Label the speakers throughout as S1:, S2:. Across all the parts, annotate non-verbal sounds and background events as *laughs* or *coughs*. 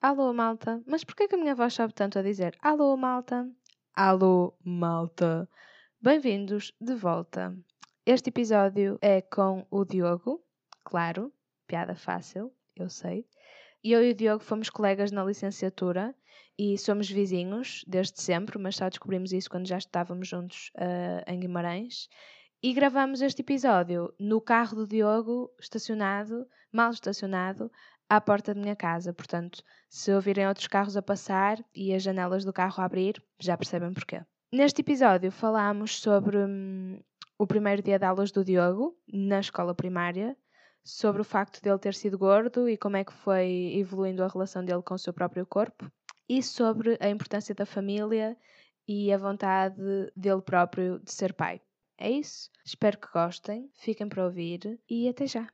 S1: Alô, malta. Mas porquê que a minha voz sabe tanto a dizer alô, malta? Alô, malta. Bem-vindos de volta. Este episódio é com o Diogo, claro, piada fácil, eu sei. E eu e o Diogo fomos colegas na licenciatura e somos vizinhos desde sempre, mas só descobrimos isso quando já estávamos juntos uh, em Guimarães. E gravamos este episódio no carro do Diogo, estacionado, mal estacionado, à porta da minha casa. Portanto, se ouvirem outros carros a passar e as janelas do carro a abrir, já percebem porquê. Neste episódio falámos sobre hum, o primeiro dia de aulas do Diogo, na escola primária, sobre o facto de ele ter sido gordo e como é que foi evoluindo a relação dele com o seu próprio corpo, e sobre a importância da família e a vontade dele próprio de ser pai. É isso. Espero que gostem, fiquem para ouvir e até já.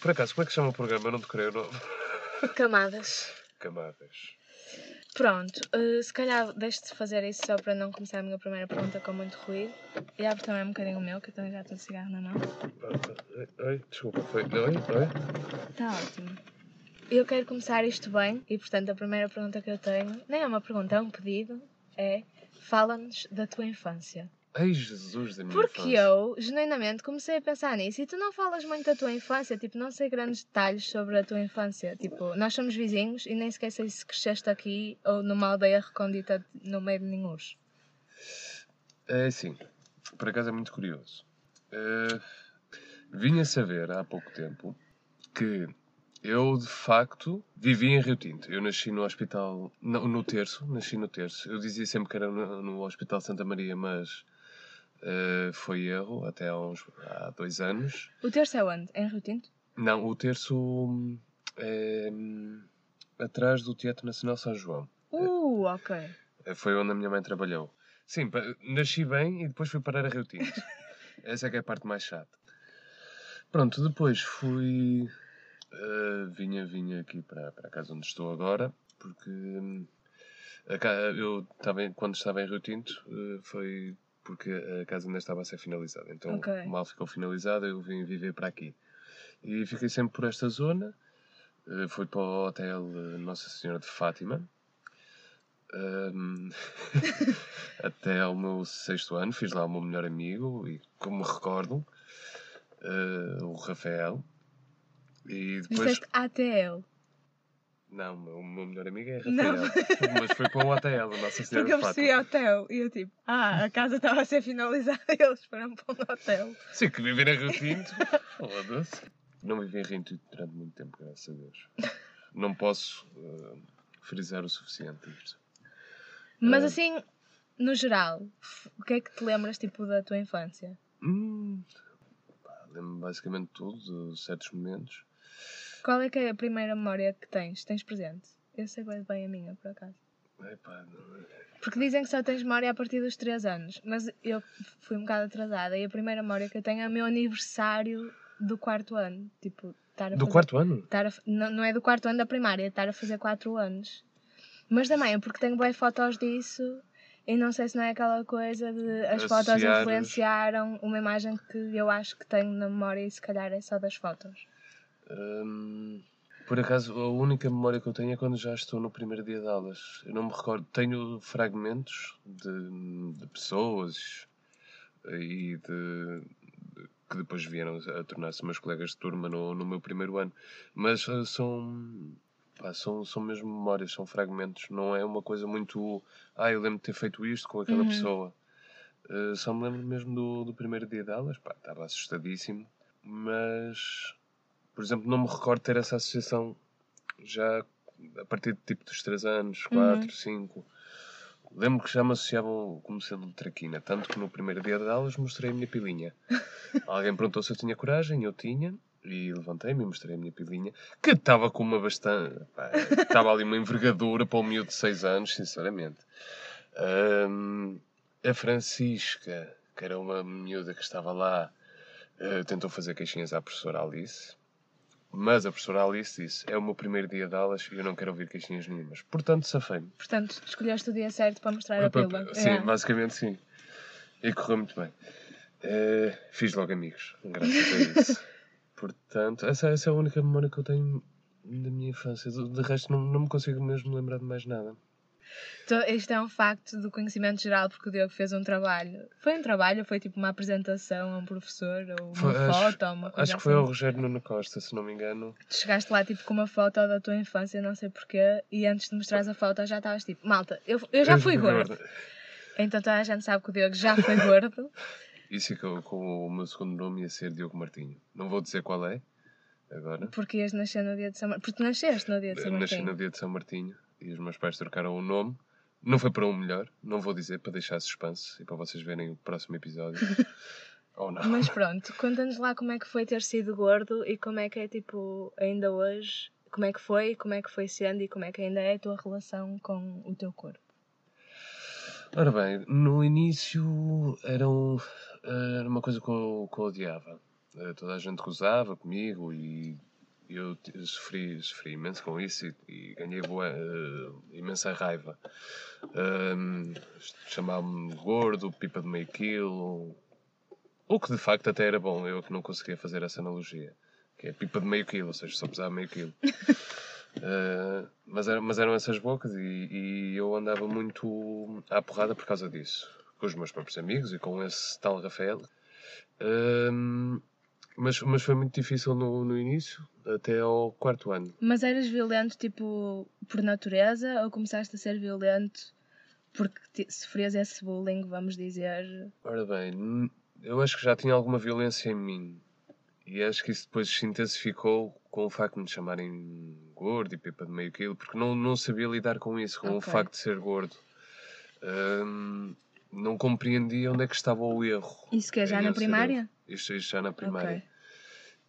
S2: Por acaso, como é que chama o programa? Eu não decorei o nome.
S1: Camadas.
S2: Camadas.
S1: Pronto, uh, se calhar deixo de fazer isso só para não começar a minha primeira pergunta com muito ruído. E abre também um bocadinho o meu, que eu também já estou de cigarro na mão.
S2: Oi, desculpa, foi. Oi, oi.
S1: Está ótimo. Eu quero começar isto bem e, portanto, a primeira pergunta que eu tenho, nem é uma pergunta, é um pedido, é fala-nos da tua infância.
S2: Ai, Jesus da minha
S1: Porque
S2: infância.
S1: eu, genuinamente, comecei a pensar nisso e tu não falas muito da tua infância, tipo, não sei grandes detalhes sobre a tua infância. Tipo, nós somos vizinhos e nem sequer sei se cresceste aqui ou numa aldeia recôndita no meio de Ninhos.
S2: É assim, por acaso é muito curioso. Uh, vinha saber há pouco tempo que eu, de facto, vivi em Rio Tinto. Eu nasci no hospital, no, no Terço, nasci no Terço. Eu dizia sempre que era no, no Hospital Santa Maria, mas uh, foi erro, até há, uns, há dois anos.
S1: O Terço é onde? É em Rio Tinto?
S2: Não, o Terço é atrás do Teatro Nacional São João.
S1: Uh, ok.
S2: Eh, Foi onde a minha mãe trabalhou. Sim, nasci bem e depois fui parar a Rio Tinto. *laughs* Essa é que é a parte mais chata. Pronto, depois fui. eh, vinha, vinha aqui para, para a casa onde estou agora, porque hum, a eu estava quando estava em Rio Tinto eh, foi porque a casa ainda estava a ser finalizada. Então,
S1: Ok.
S2: mal ficou finalizada, eu vim viver para aqui. E fiquei sempre por esta zona. Eh, fui para o Hotel eh, Nossa Senhora de Fátima. Hum, *laughs* até ao meu sexto ano, fiz lá o meu melhor amigo e, como me recordo, eh, o Rafael. E depois.
S1: Disseste ATL.
S2: Não, o meu melhor amigo é. Rafael. *laughs* Mas foi para o hotel, a Nossa Senhora
S1: Porque eu percebi hotel e eu tipo, ah, a casa estava a ser finalizada e *laughs* eles foram para um hotel.
S2: Sim, que viver em Rio Tinto. Foda-se. Não vivi em Rio Tinto durante muito tempo, graças a Deus. Não posso eh, frisar o suficiente isto.
S1: Mas
S2: Ah.
S1: assim, no geral, o que é que te lembras tipo da tua infância?
S2: Hum, Lembro-me basicamente tudo, de certos momentos.
S1: Qual é que é a primeira memória que tens? Tens presente? Eu sei bem bem a minha, por acaso.
S2: Epá, não-
S1: Porque dizem que só tens memória a partir dos 3 anos, mas eu fui um bocado atrasada e a primeira memória que eu tenho é o meu aniversário do quarto ano. Tipo, estar
S2: Do
S1: fazer-
S2: quarto ano?
S1: estar a não, não é do quarto ano da primária, é estar a fazer 4 anos. Mas também é porque tenho boas fotos disso e não sei se não é aquela coisa de as fotos
S2: Associar-
S1: influenciaram uma imagem que eu acho que tenho na memória e se calhar é só das fotos.
S2: Hum, por acaso, a única memória que eu tenho é quando já estou no primeiro dia de aulas. Eu não me recordo. Tenho fragmentos de, de pessoas e de, de- que depois vieram a tornar-se meus colegas de turma no, no meu primeiro ano. Mas eh, são, pá, são, são mesmo memórias, são fragmentos. Não é uma coisa muito. Ah, eu lembro de ter feito isto com aquela
S1: Uhum.
S2: pessoa. Eh, só me lembro mesmo do, do primeiro dia de aulas. Pá, estava assustadíssimo. Mas por exemplo, não me recordo ter essa associação já a partir de tipo dos 3 anos, 4, 5. Lembro que já me associavam como sendo traquina, tanto que no primeiro dia de aulas mostrei a minha pilinha. *laughs* Alguém perguntou se eu tinha coragem, eu tinha, e levantei-me e mostrei a minha pilinha, que estava com uma bastante. Estava ali uma envergadura para um miúdo de 6 anos, sinceramente. Ahm, a Francisca, que era uma miúda que estava lá, eh, tentou fazer queixinhas à professora Alice. Mas a professora Alice disse: é o meu primeiro dia de aulas e eu não quero ouvir queixinhas nenhumas. Portanto, safei-me.
S1: Portanto, escolheste o dia certo para mostrar a pílula.
S2: Sim,
S1: É.
S2: basicamente sim. E correu muito bem. Eh, fiz logo amigos, graças a isso. *laughs* Portanto, essa, essa é a única memória que eu tenho da minha infância. De, de resto, não, não me consigo mesmo lembrar de mais nada.
S1: Então, isto é um facto do conhecimento geral, porque o Diogo fez um trabalho. Foi um trabalho foi tipo uma apresentação a um professor? Ou uma
S2: Foi- acho-
S1: foto? Ou uma coisa
S2: Acho que foi
S1: assim?
S2: ao Rogério Nuno Costa, se não me engano.
S1: Tu chegaste lá tipo com uma foto da tua infância, não sei porquê, e antes de mostrares a foto já estavas tipo, malta, eu, eu já fui gordo. Então toda a gente sabe que o Diogo já foi gordo. *laughs*
S2: Isso é que eu- com o meu segundo nome ia ser Diogo Martinho. Não vou dizer qual é, agora.
S1: Porque ias nascer no dia de São Martinho. Porque nasceste no dia de São
S2: Nasci
S1: Martinho.
S2: no dia de São Martinho e os meus pais trocaram o nome. Não foi para um melhor, não vou dizer, para deixar suspense e para vocês verem o próximo episódio. *laughs* Ou não.
S1: Mas pronto, conta-nos lá como é que foi ter sido gordo e como é que é tipo, ainda hoje, como é que foi, como é que foi sendo e como é que ainda é a tua relação com o teu corpo.
S2: Ora bem, no início era, um- era uma coisa que eu, que eu odiava. Eh, Toda a gente gozava comigo e eu sofri, sofri imenso com isso e, e ganhei boa, eh, imensa raiva. Um, Chamavam-me gordo, pipa de meio quilo, o que de facto até era bom, eu que não conseguia fazer essa analogia. Que é pipa de meio quilo, ou seja, só pesava meio quilo. Uh, *laughs* mas, era- mas eram essas bocas e, e eu andava muito à porrada por causa disso. Com os meus próprios amigos e com esse tal Rafael. Um, mas, mas foi muito difícil no, no início, até ao quarto ano.
S1: Mas eras violento tipo por natureza ou começaste a ser violento porque sofrias esse bullying, vamos dizer?
S2: Ora bem, eu acho que já tinha alguma violência em mim. E acho que isso depois se intensificou com o facto de me chamarem gordo e pipa de meio quilo, porque não, não sabia lidar com isso, com o
S1: Ok.
S2: facto de ser gordo. Hum, não compreendia onde é que estava o erro.
S1: Isso que é já na primária?
S2: gordo. Isto, isto já na primária.
S1: Ok.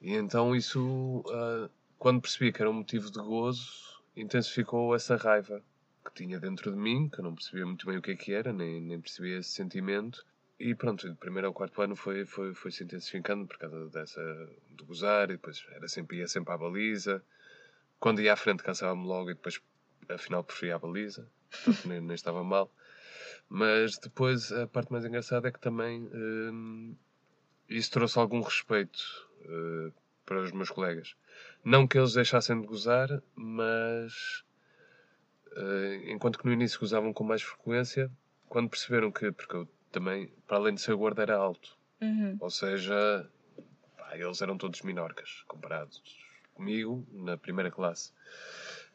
S2: E então isso, ah, quando percebi que era um motivo de gozo, intensificou essa raiva que tinha dentro de mim, que eu não percebia muito bem o que é que era, nem, nem percebia esse sentimento. E pronto, de primeiro ao quarto ano foi, foi, foi se intensificando por causa dessa, de gozar, e depois era sempre, ia sempre à baliza. Quando ia à frente cansava-me logo e depois afinal preferia a baliza, *laughs* nem, nem estava mal. Mas depois a parte mais engraçada é que também hum, isso trouxe algum respeito eh, para os meus colegas. Não que eles deixassem de gozar, mas eh, enquanto que no início gozavam com mais frequência, quando perceberam que, porque eu também, para além de ser gordo, era alto.
S1: Uhum.
S2: Ou seja, pá, eles eram todos minorcas comparados comigo na primeira classe.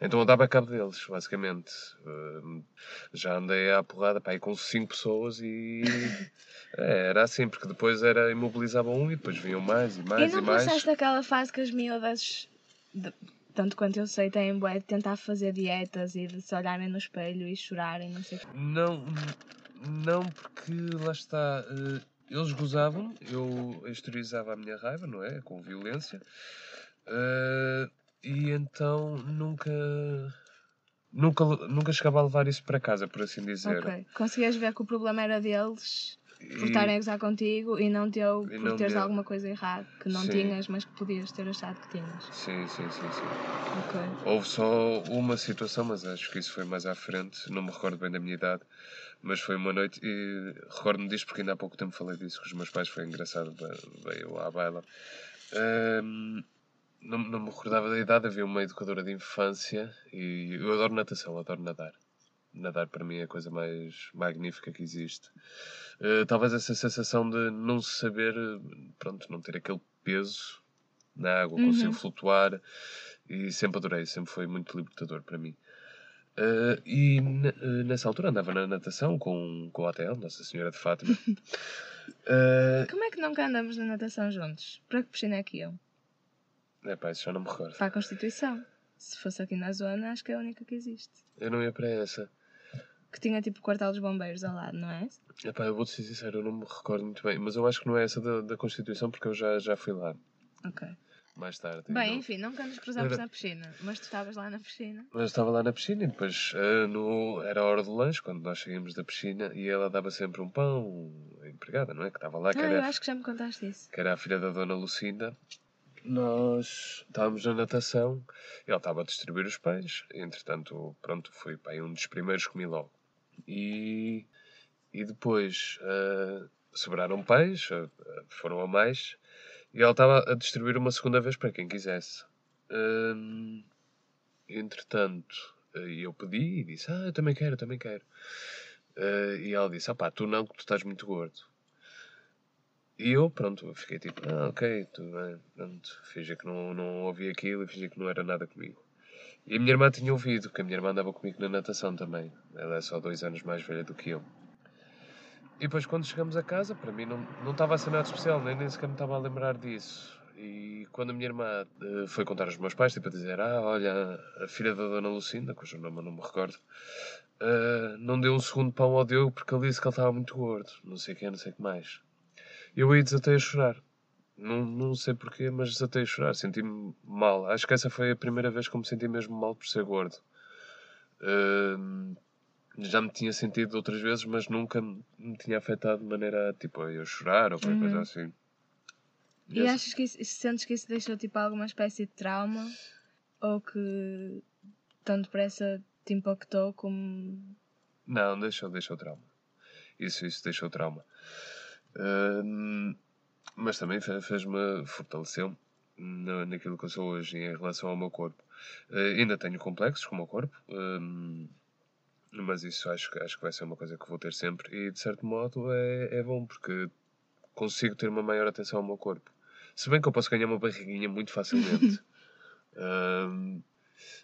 S2: Então eu dava cabo deles, basicamente. Hum, já andei à porrada pá, com cinco pessoas e é, *laughs* era assim, porque depois era imobilizavam um e depois vinham mais e mais
S1: e
S2: e,
S1: não
S2: mais.
S1: passaste aquela fase que as miúdas, de- tanto quanto eu sei, têm bué de tentar fazer dietas e de se olharem no espelho e chorarem, não sei o quê.
S2: Não, não, porque lá está. eh, Eles gozavam, eu exteriorizava a minha raiva, não é? Com violência. Eh, e então nunca. Nunca, nunca chegava a levar isso para casa, por assim dizer.
S1: Ok. Conseguias ver que o problema era deles por estarem a gozar contigo e não teu
S2: E
S1: por
S2: não
S1: teres
S2: meu.
S1: alguma coisa errada que não
S2: Sim.
S1: tinhas, mas que podias ter achado que tinhas.
S2: Sim, sim, sim, sim.
S1: Ok.
S2: Houve só uma situação, mas acho que isso foi mais à frente, não me recordo bem da minha idade, mas foi uma noite e recordo-me disto porque ainda há pouco tempo falei disso com os meus pais, foi engraçado, ve- veio à baila. Ahm, não, não me recordava da idade, havia uma educadora de infância e eu adoro natação, adoro nadar. Nadar para mim é a coisa mais magnífica que existe. Eh, talvez essa sensação de não saber, pronto, não ter aquele peso na água,
S1: Uhum.
S2: consigo flutuar e sempre adorei, sempre foi muito libertador para mim. Eh, e eh, nessa altura andava na natação com, com o hotel, Nossa Senhora de Fátima. *laughs* Eh,
S1: Como é que nunca andamos na natação juntos? Para que piscina é que iam?
S2: Epá, isso já não me recordo.
S1: Para a Constituição. Se fosse aqui na zona, acho que é a única que existe.
S2: Eu não ia para essa.
S1: Que tinha tipo o quartel dos bombeiros ao lado, não é?
S2: Epá, eu vou-te ser sincero, eu não me recordo muito bem, mas eu acho que não é essa da, da Constituição porque eu já, já fui lá
S1: Ok.
S2: mais tarde.
S1: Bem,
S2: Não-
S1: enfim, nunca nos cruzamos
S2: Era-
S1: na piscina, mas tu estavas lá na piscina.
S2: Mas estava lá na piscina e depois eh, no, era a hora do lanche, quando nós saímos da piscina, e ela dava sempre um pão, a empregada, não é? Que estava lá, que
S1: Ah, eu
S2: era,
S1: acho que já me contaste isso.
S2: que era a filha da Dona Lucinda. Nós estávamos na natação, ele estava a distribuir os pães, entretanto, pronto, fui para um dos primeiros, comi logo. E, e depois uh, sobraram pães, uh, foram a mais, e ele estava a distribuir uma segunda vez para quem quisesse. Um, entretanto, eu pedi e disse: Ah, eu também quero, eu também quero. Uh, e ela disse: Ah, pá, tu não, que tu estás muito gordo. E eu, pronto, fiquei tipo: Ah, ok, tudo bem. Pronto, fingi que não, não ouvi aquilo e fingi que não era nada comigo. E a minha irmã tinha ouvido, que a minha irmã andava comigo na natação também. Ela é só dois anos mais velha do que eu. E depois, quando chegamos a casa, para mim não, não estava a ser nada especial, nem, nem sequer me estava a lembrar disso. E quando a minha irmã uh, foi contar aos meus pais, tipo a dizer: Ah, olha, a filha da Dona Lucinda, cujo nome eu não me recordo, uh, não deu um segundo pão ao Diogo porque ele disse que ele estava muito gordo, não sei o que, não sei o que mais. Eu aí desatei a chorar. Não, não sei porquê, mas desatei a chorar. Senti-me mal. Acho que essa foi a primeira vez que me senti mesmo mal por ser gordo. Uh, já me tinha sentido outras vezes, mas nunca me tinha afetado de maneira tipo a eu chorar ou qualquer uhum. coisa assim.
S1: E, e achas que isso, sentes que isso deixou tipo alguma espécie de trauma? Ou que tão depressa te impactou como.
S2: Não, deixou, deixou trauma. Isso, isso deixou trauma. Uh, mas também fez-me, fortaleceu na, naquilo que eu sou hoje em relação ao meu corpo. Uh, ainda tenho complexos com o meu corpo, uh, mas isso acho, acho que vai ser uma coisa que vou ter sempre e de certo modo é, é bom porque consigo ter uma maior atenção ao meu corpo. Se bem que eu posso ganhar uma barriguinha muito facilmente. *laughs*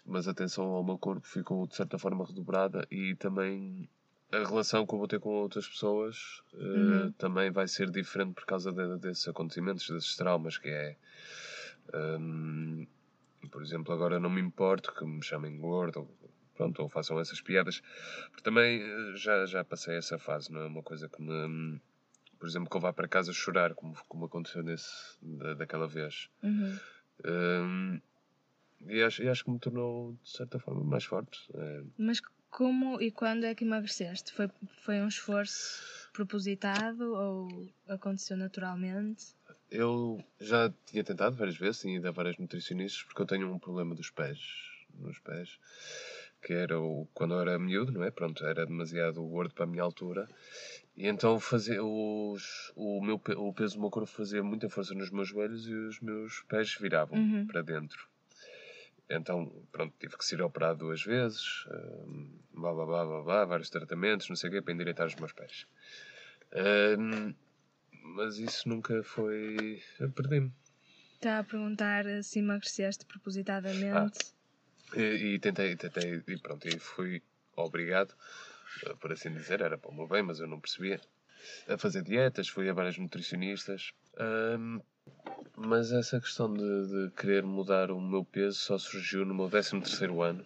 S2: mas a atenção ao meu corpo ficou de certa forma redobrada e também a relação que eu vou ter com outras pessoas uh, uhum. também vai ser diferente por causa de, desses acontecimentos, desses traumas, que é. Um, por exemplo, agora não me importo que me chamem gordo ou, pronto, ou façam essas piadas, porque também eh, já, já passei essa fase, não é uma coisa que me por exemplo, que eu vá para casa chorar, como, como aconteceu nesse, da, daquela vez. Uhum. Um, e, acho, e acho que me tornou, de certa forma, mais forte. É.
S1: Mas como e quando é que emagreceste? Foi, foi um esforço propositado ou aconteceu naturalmente?
S2: Eu já tinha tentado várias vezes, tinha ido a várias nutricionistas, porque eu tenho um problema dos pés, nos pés, que era o, quando eu era miúdo, não é? Pronto, era demasiado gordo para a minha altura e então fazer os, o, meu, o peso do meu corpo fazia muita força nos meus joelhos e os meus pés viravam uhum. para dentro. Então, pronto, tive que ser operado duas vezes, um, blá, blá, blá, blá, blá, vários tratamentos, não sei o quê, para endireitar os meus pés. Um, mas isso nunca foi... Perdi-me.
S1: Está a perguntar se emagreceste propositadamente.
S2: Ah, e, e, tentei, tentei, e pronto, e fui obrigado por assim dizer, era para o meu bem, mas eu não percebia. A fazer dietas, fui a várias nutricionistas. Um, mas essa questão de, de, querer mudar o meu peso só surgiu no meu 13 ano,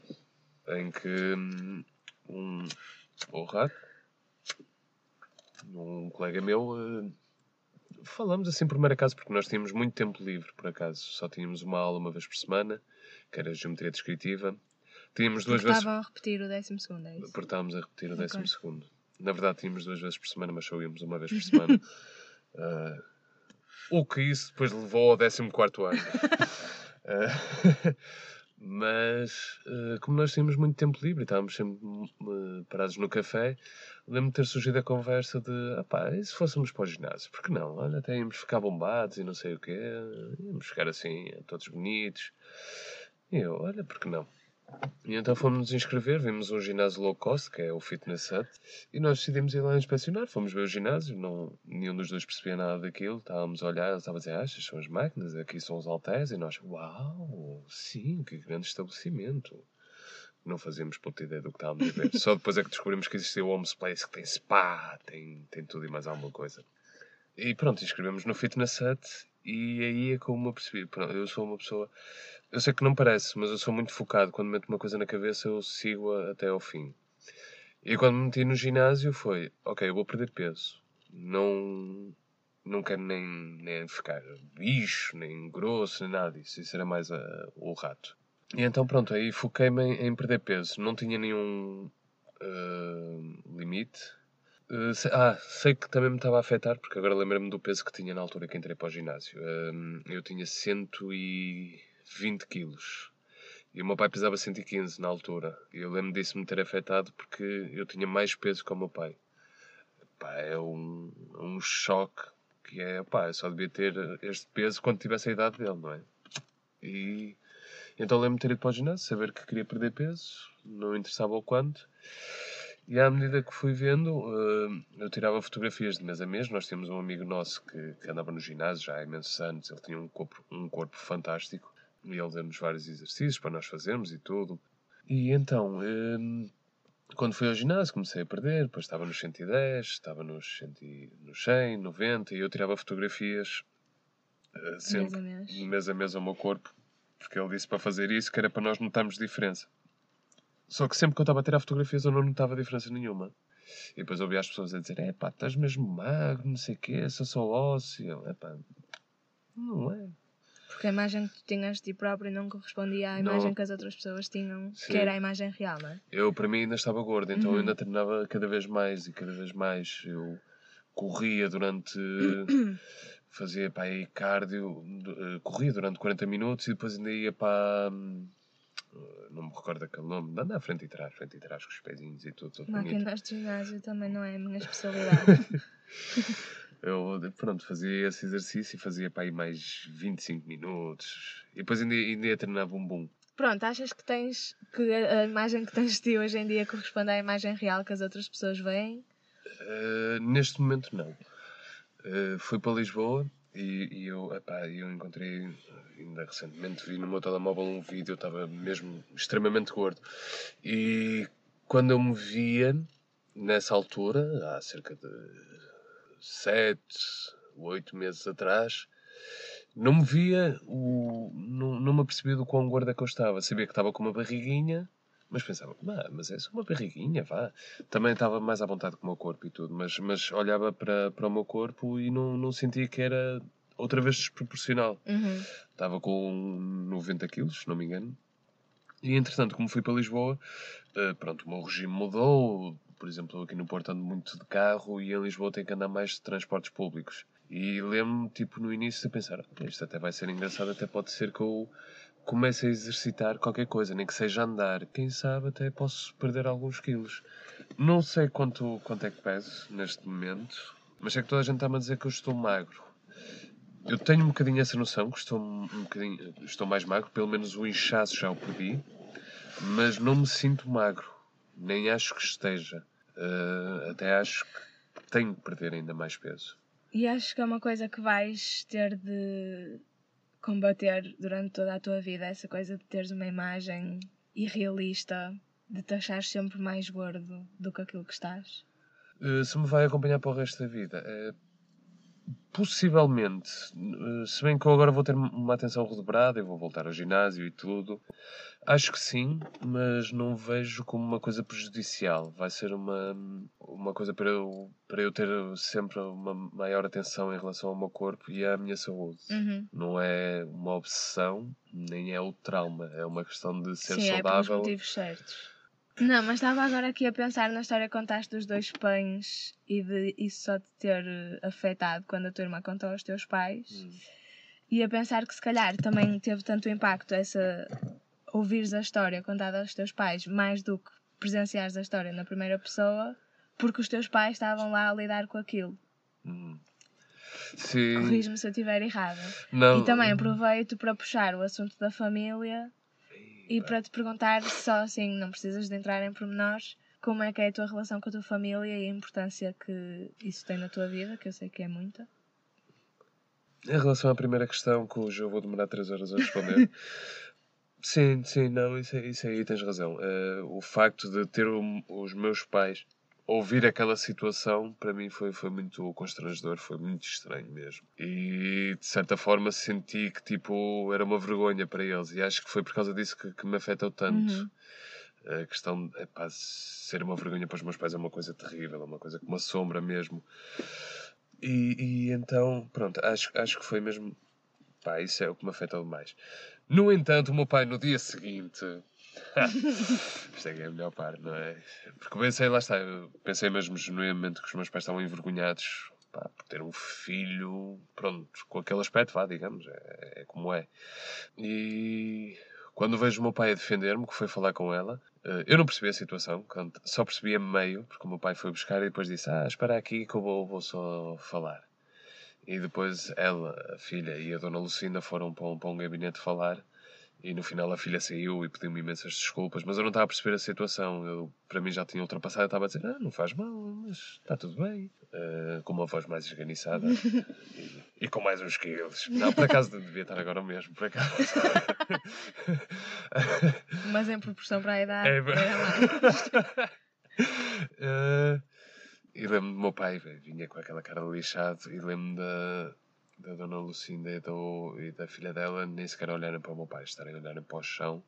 S2: em que hum, um, o rato, um colega meu, uh, falamos assim por primeiro acaso, porque nós tínhamos muito tempo livre, por acaso. Só tínhamos uma aula uma vez por semana, que era geometria descritiva, Tínhamos duas
S1: vezes. Estavam a repetir o décimo segundo, é isso?
S2: Porque estávamos a repetir o décimo okay. segundo. Na verdade, tínhamos duas vezes por semana, mas só íamos uma vez por semana. uh, *laughs* o que isso depois levou ao décimo quarto ano. uh, *laughs* *laughs* mas, uh, como nós tínhamos muito tempo livre e estávamos sempre parados no café, lembro-me de ter surgido a conversa de: ah e se fôssemos para o ginásio? Porque não? Olha, até íamos ficar bombados e não sei o quê, íamos ficar assim, todos bonitos. E eu, olha, porque não? E então fomos nos inscrever, vimos um ginásio low cost, que é o Fitness Hut, e nós decidimos ir lá inspecionar. Fomos ver o ginásio, não, nenhum dos dois percebia nada daquilo, estávamos a olhar, ele estava a dizer, ah, estas são as máquinas, aqui são os halteres, e nós, uau, sim, que grande estabelecimento. Não fazíamos puta ideia do que estávamos a ver. *laughs* Só depois é que descobrimos que existia o Home Space, que tem spa, tem, tem tudo e mais alguma coisa. E pronto, inscrevemos no Fitness Hut, e aí é como eu percebi, pronto, eu sou uma pessoa eu sei que não parece, mas eu sou muito focado. Quando meto uma coisa na cabeça, eu sigo-a até ao fim. E quando me meti no ginásio foi, ok, eu vou perder peso. Não, não quero nem, nem ficar bicho, nem grosso, nem nada disso. Isso era mais uh, o rato. E então pronto, aí foquei-me em, em, perder peso. Não tinha nenhum uh, limite. Uh, se- ah, sei que também me estava a afetar, porque agora lembro-me do peso que tinha na altura que entrei para o ginásio. Um, eu tinha 120 quilos e o meu pai pesava 115 na altura. E eu lembro disso me ter afetado porque eu tinha mais peso que o meu pai. Pá, é um, um choque que é, pá, eu só devia ter este peso quando tivesse a idade dele, não é? E então lembro-me de ter ido para o ginásio, saber que queria perder peso, não interessava o quanto. E à medida que fui vendo, eh, eu tirava fotografias de mês a mês. Nós tínhamos um amigo nosso que, que andava no ginásio já há imensos anos. Ele tinha um corpo, um corpo fantástico e ele deu-nos vários exercícios para nós fazermos e tudo. E então, eh, quando fui ao ginásio, comecei a perder. Depois estava nos 110, estava nos, 100, e- nos 100, 90 e eu tirava fotografias eh,
S1: Mês
S2: sempre
S1: a mês.
S2: mês a mês ao meu corpo, porque ele disse para fazer isso, que era para nós notarmos diferença. Só que sempre que eu estava a tirar fotografias eu não notava diferença nenhuma. E depois ouvia as pessoas a dizer: é pá, estás mesmo magro, não sei o quê, sou só ósseo. É pá, não é.
S1: Porque a imagem que tu tinhas de ti próprio não correspondia à
S2: Não.
S1: imagem que as outras pessoas tinham,
S2: Sim.
S1: que era a imagem real, não é?
S2: Eu, para mim, ainda estava gordo, então
S1: Uhum.
S2: eu ainda treinava cada vez mais e cada vez mais. Eu corria durante. *clears throat* fazia para aí cardio, eh, corria durante 40 minutos e depois ainda ia para. Hum, Não me recordo aquele nome, anda à frente e trás, frente e trás com os pezinhos e tudo, tudo.
S1: Máquinas de ginásio também não é a minha especialidade. *laughs*
S2: Eu, pronto, fazia esse exercício e fazia para aí mais 25 minutos. E depois ainda, ainda ia treinar bumbum.
S1: Pronto, achas que tens que a a imagem que tens de ti hoje em dia corresponde à imagem real que as outras pessoas veem?
S2: Uh, neste momento, não. Uh, fui para Lisboa e, e eu, epá, eu encontrei, ainda recentemente, vi no meu telemóvel um vídeo, eu estava mesmo extremamente gordo. E quando eu me via, nessa altura, há cerca de 7, 8 meses atrás, não me via, o, não, não me apercebia do quão gorda que eu estava. Sabia que estava com uma barriguinha, mas pensava, "Ah, mas é só uma barriguinha, vá. Também estava mais à vontade com o meu corpo e tudo, mas, mas olhava para, para o meu corpo e não, não sentia que era outra vez desproporcional.
S1: Uhum.
S2: Estava com 90 quilos, se não me engano. E entretanto, como fui para Lisboa, eh, pronto, o meu regime mudou. Por exemplo, aqui no Porto ando muito de carro e em Lisboa tenho que andar mais de transportes públicos. E lembro-me, tipo, no início, a pensar: "Ok, isto até vai ser engraçado, até pode ser que eu comece a exercitar qualquer coisa, nem que seja andar. Quem sabe até posso perder alguns quilos. Não sei quanto, quanto é que peso neste momento, mas é que toda a gente está-me a dizer que eu estou magro. Eu tenho um bocadinho essa noção que estou um bocadinho, estou mais magro, pelo menos o inchaço já o perdi, mas não me sinto magro, nem acho que esteja. Eh, até acho que tenho que perder ainda mais peso.
S1: E acho que é uma coisa que vais ter de combater durante toda a tua vida, essa coisa de teres uma imagem irrealista, de te achares sempre mais gordo do que aquilo que estás.
S2: Eh, se me vai acompanhar para o resto da vida, eh, possivelmente, eh, se bem que eu agora vou ter uma atenção redobrada, eu vou voltar ao ginásio e tudo, acho que sim, mas não vejo como uma coisa prejudicial. Vai ser uma, uma coisa para eu, para eu ter sempre uma maior atenção em relação ao meu corpo e à minha saúde.
S1: Uhum.
S2: Não é uma obsessão, nem é o trauma, é uma questão de ser
S1: Sim, é pelos
S2: saudável.
S1: motivos certos. Não, mas estava agora aqui a pensar na história que contaste dos dois pães e de isso só te ter eh, afetado quando a tua irmã contou aos teus pais.
S2: Hum.
S1: E a pensar que se calhar também teve tanto impacto essa ouvires a história contada aos teus pais mais do que presenciares a história na primeira pessoa, porque os teus pais estavam lá a lidar com aquilo.
S2: Hum. Sim.
S1: Corrijo-me se eu estiver errada.
S2: Não.
S1: E também aproveito para puxar o assunto da família e para te perguntar só assim, não precisas de entrar em pormenores, como é que é a tua relação com a tua família e a importância que isso tem na tua vida, que eu sei que é muita.
S2: Em relação à primeira questão, cujo eu vou demorar 3 horas a responder. *laughs* sim, sim, não, isso, aí- isso aí tens razão. Eh, o facto de ter o- os meus pais ouvir aquela situação, para mim foi, foi muito constrangedor, foi muito estranho mesmo. E de certa forma senti que tipo era uma vergonha para eles, e acho que foi por causa disso que, que me afetou tanto.
S1: Uhum.
S2: A questão de epá, ser uma vergonha para os meus pais é uma coisa terrível, é uma coisa que me assombra mesmo. E, e então, pronto, acho, acho que foi mesmo. Pá, isso é o que me afetou mais. No entanto, o meu pai, no dia seguinte, *laughs* Isto é que é a melhor parte, não é? Porque pensei, lá está, pensei mesmo genuinamente que os meus pais estavam envergonhados pá, por ter um filho, pronto, com aquele aspecto, vá, digamos, é, é como é. E quando vejo o meu pai a defender-me, que foi falar com ela, eh, eu não percebi a situação, só percebi a meio, porque o meu pai foi buscar e depois disse: Ah, espera aqui que eu vou, vou só falar. E depois ela, a filha e a dona Lucinda foram para um, para um gabinete falar. E no final a filha saiu e pediu-me imensas desculpas, mas eu não estava a perceber a situação. Eu, para mim, já tinha ultrapassado. Eu estava a dizer: Ah, não faz mal, mas está tudo bem. Uh, com uma voz mais esganiçada e, *laughs* e, com mais uns quilos. Não, por acaso devia estar agora mesmo, por acaso. *laughs*
S1: mas em proporção para a idade. É,
S2: uh, *laughs* e lembro-me do meu pai, vinha com aquela cara lixado, e lembro-me da, da dona Lucinda e, do, e da filha dela nem sequer olharem para o meu pai, estarem a olharem para o chão.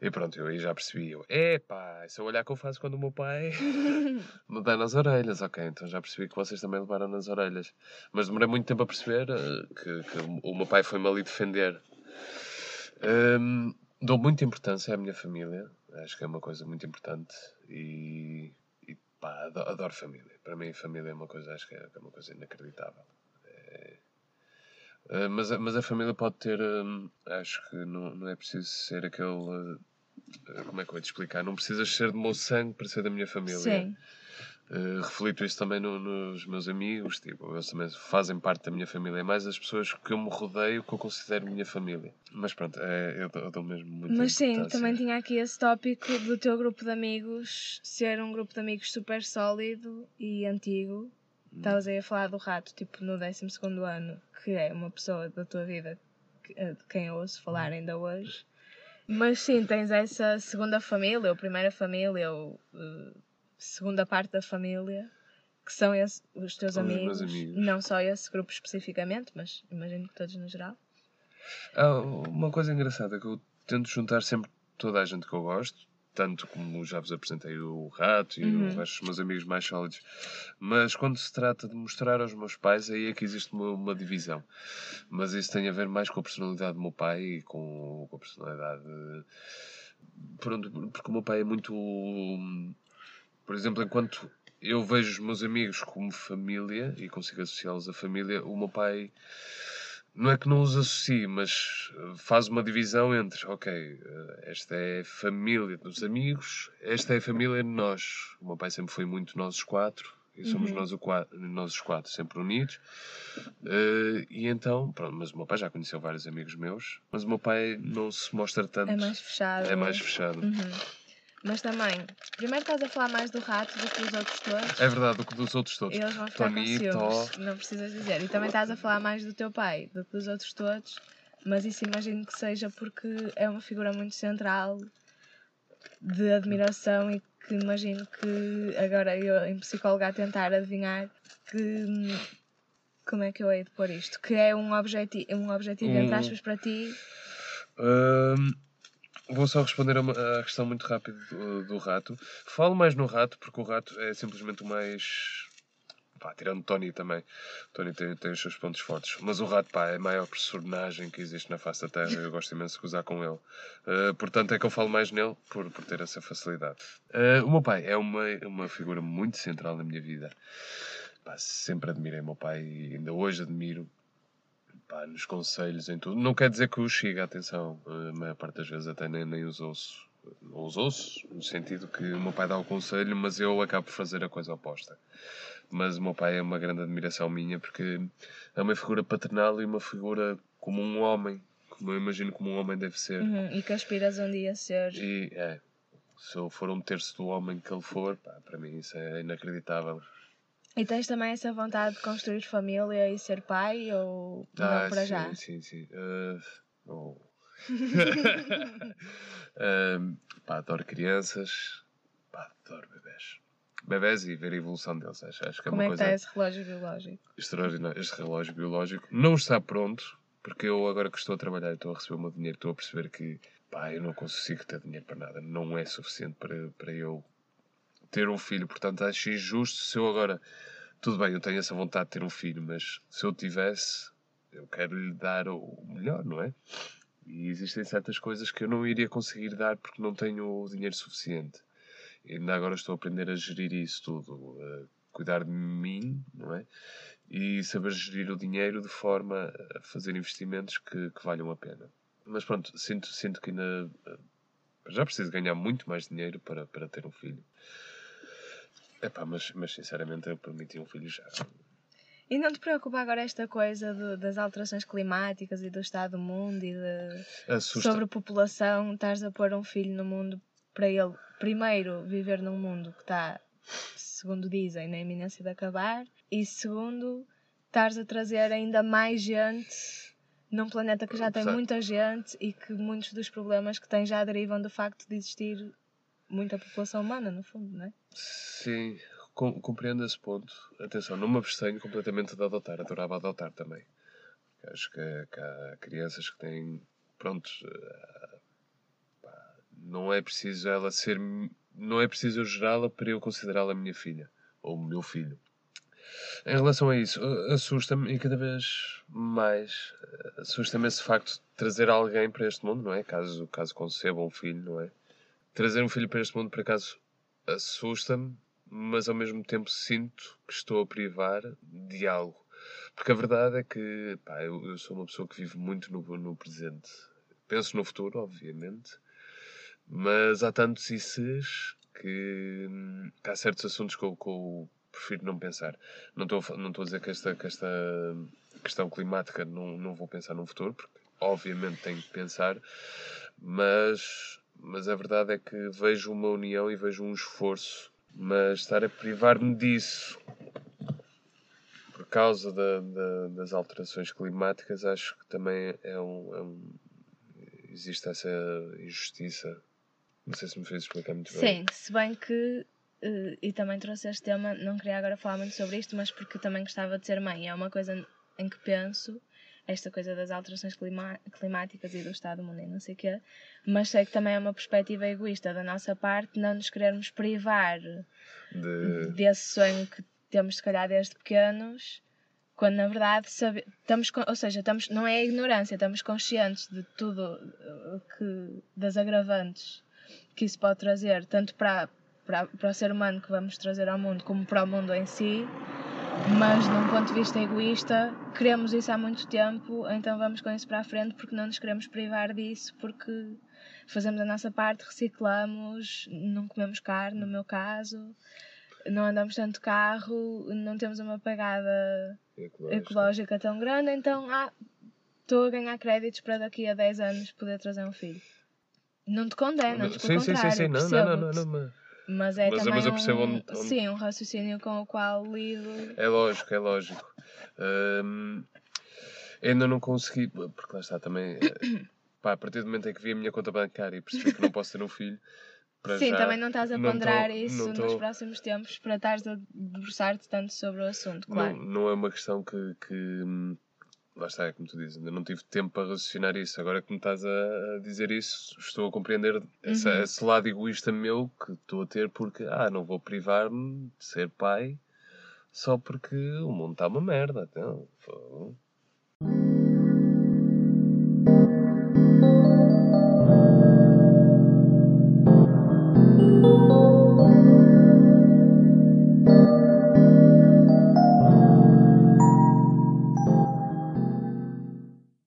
S2: E pronto, eu aí já percebi. Eu, epá, esse é o olhar que eu faço quando o meu pai *laughs* me dá nas orelhas. Ok, então já percebi que vocês também levaram nas orelhas. Mas demorei muito tempo a perceber uh, que, que, o meu pai foi-me ali defender. Um, dou muita importância à minha família. Acho que é uma coisa muito importante. E Pá, adoro, adoro, família. Para mim, família é uma coisa, acho que é, é uma coisa inacreditável. Uh, mas, mas a família pode ter, uh, acho que não, não é preciso ser aquele. Uh, como é que eu vou te explicar? Não precisas ser do meu sangue para ser da minha família. Sim. Uh, reflito isso também no, nos meus amigos, tipo, eles também fazem parte da minha família, é mais as pessoas que eu me rodeio que eu considero minha família. Mas pronto, é, eu, eu dou mesmo muito
S1: Mas sim, também tinha aqui esse tópico do teu grupo de amigos ser um grupo de amigos super sólido e antigo. Estavas aí a falar do rato, tipo, no 12 ano, que é uma pessoa da tua vida eh, de quem eu ouço falar ainda hoje. Mas sim, tens essa segunda família, ou primeira família, ou. Uh, segunda parte da família, que são esse, os teus amigos, os amigos, não só esse grupo especificamente, mas imagino que todos no geral.
S2: Ah, uma coisa engraçada que eu tento juntar sempre toda a gente que eu gosto, tanto como já vos apresentei o Rato e uhum. o resto dos meus amigos mais sólidos, mas quando se trata de mostrar aos meus pais, aí é que existe uma, uma divisão. Mas isso tem a ver mais com a personalidade do meu pai e com, com a personalidade. Pronto, porque o meu pai é muito por exemplo, enquanto eu vejo os meus amigos como família e consigo associá-los à família, o meu pai não é que não os associe, mas faz uma divisão entre, ok, eh, esta é a família dos amigos, esta é a família de nós. O meu pai sempre foi muito nós os quatro, e somos uhum. nós, o quatro, nós os quatro sempre unidos. Uh, e então, pronto, mas o meu pai já conheceu vários amigos meus, mas o meu pai não se mostra tanto. É
S1: mais fechado.
S2: É mais fechado. Uhum.
S1: Mas também, primeiro estás a falar mais do rato do que dos outros todos.
S2: É verdade, do que dos outros todos.
S1: Eles vão ficar Tony, com ciúmes, não precisas dizer. E também estás a falar mais do teu pai do que dos outros todos. Mas isso imagino que seja porque é uma figura muito central de admiração e que imagino que agora eu em psicóloga a tentar adivinhar que como é que eu hei de pôr isto? Que é um, objeti um objetivo, entre aspas, para ti?
S2: Um, Vou só responder a, a questão muito rápida do, do, rato. Falo mais no rato porque o rato é simplesmente o mais. Pá, tirando Tony também. Tony tem, tem os seus pontos fortes. Mas o rato, pá, é a maior personagem que existe na face da Terra. Eu gosto imenso de usar com ele. Uh, portanto, é que eu falo mais nele por, por ter essa facilidade. Uh, o meu pai é uma, uma figura muito central na minha vida. Pá, sempre admirei o meu pai e ainda hoje admiro pá, nos conselhos, em tudo. Não quer dizer que os siga, atenção, a maior parte das vezes até nem, nem os ouço. Não os ouço, no sentido que o meu pai dá o conselho, mas eu acabo por fazer a coisa oposta. Mas o meu pai é uma grande admiração minha porque é uma figura paternal e uma figura como um homem, como eu imagino como um homem deve ser.
S1: Uhum, e que aspiras um dia a ser.
S2: E é, se eu for um terço do homem que ele for, pá, para mim isso é inacreditável.
S1: E tens também essa vontade de construir família e ser pai ou ah, não para
S2: sim,
S1: já?
S2: Sim, sim. Uh, oh. *laughs* pá, adoro crianças. Pá, adoro bebés. Bebés e ver a evolução deles. Acho, acho que é
S1: Como
S2: uma
S1: é
S2: coisa
S1: que está esse relógio biológico?
S2: Extraordinário. Este relógio biológico não está pronto, porque eu agora que estou a trabalhar e estou a receber o meu dinheiro, estou a perceber que pá, eu não consigo ter dinheiro para nada. Não é suficiente para, para eu ter um filho. Portanto, acho injusto se eu agora. Tudo bem, eu tenho essa vontade de ter um filho, mas se eu tivesse, eu quero lhe dar o melhor, não é? E existem certas coisas que eu não iria conseguir dar porque não tenho o dinheiro suficiente. E ainda agora estou a aprender a gerir isso tudo, a cuidar de mim, não é? E saber gerir o dinheiro de forma a fazer investimentos que, que valham a pena. Mas pronto, sinto, sinto que ainda eh, já preciso ganhar muito mais dinheiro para, para ter um filho. Epá, mas, mas sinceramente eu permiti um filho já.
S1: E não te preocupa agora esta coisa do, das alterações climáticas e do estado do mundo e de sobrepopulação? Estás a pôr um filho no mundo para ele, primeiro, viver num mundo que está, segundo dizem, na iminência de acabar, e segundo, estás a trazer ainda mais gente num planeta que já tem muita gente e que muitos dos problemas que tem já derivam do facto de existir muita população humana, no fundo, não é?
S2: Sim, com, compreendo esse ponto. Atenção, não me abstenho completamente de adotar, adorava adotar também. Acho que, que há crianças que têm, pronto, uh, não é preciso ela ser, não é preciso eu gerá-la para eu considerá-la minha filha ou meu filho. Em relação a isso, assusta-me e cada vez mais eh, assusta-me esse facto de trazer alguém para este mundo, não é? Caso, caso conceba um filho, não é? Trazer um filho para este mundo, por acaso, assusta-me, mas ao mesmo tempo sinto que estou a privar de algo. Porque a verdade é que pá, eu, eu sou uma pessoa que vive muito no, no presente. Penso no futuro, obviamente, mas há tantos ICs que, hum, que há certos assuntos que eu, que eu prefiro não pensar. Não estou, não estou a dizer que esta, que esta questão climática não, não vou pensar no futuro, porque obviamente tenho que pensar, mas, mas a verdade é que vejo uma união e vejo um esforço, mas estar a privar-me disso por causa da, da, das alterações climáticas, acho que também é um, é um existe essa injustiça. Não sei se me fez explicar muito
S1: bem. Sim, se bem que Uh, e também trouxe este tema, não queria agora falar muito sobre isto, mas porque também gostava de ser mãe. É uma coisa em que penso, esta coisa das alterações clima climáticas e do estado do mundo e não sei o quê, mas sei que também é uma perspectiva egoísta da nossa parte não nos querermos privar de... desse sonho que temos, se calhar, desde pequenos, quando na verdade sabe, estamos, ou seja, estamos, não é ignorância, estamos conscientes de tudo que, das agravantes que isso pode trazer, tanto para para, para o ser humano que vamos trazer ao mundo, como para o mundo em si, mas num ponto de vista egoísta, queremos isso há muito tempo, então vamos com isso para a frente porque não nos queremos privar disso, porque fazemos a nossa parte, reciclamos, não comemos carne, no meu caso, não andamos tanto carro, não temos uma pegada ecológica, ecológica tão grande, então ah, estou a ganhar créditos para daqui a 10 anos poder trazer um filho. Não te condenas, pelo sim, contrário, sim, sim, sim. Não, não, não, não, não, mas é mas, também mas eu percebo um, onde, onde... Sim, um raciocínio com o qual lido.
S2: É lógico, é lógico. Ainda não consegui, porque lá está também. Eh, *coughs* pá, a partir do momento em que vi a minha conta bancária e percebi que não posso ter um filho.
S1: Sim, já, também não estás a ponderar tô, isso tô... nos próximos tempos para estares a debruçar-te tanto sobre o assunto, claro.
S2: Não, não é uma questão que, que hum, lá está, é como tu dizes, ainda não tive tempo para raciocinar isso. Agora que me estás a, dizer isso, estou a compreender esse, uhum. esse, lado egoísta meu que estou a ter porque, ah, não vou privar-me de ser pai só porque o mundo está uma merda. Então,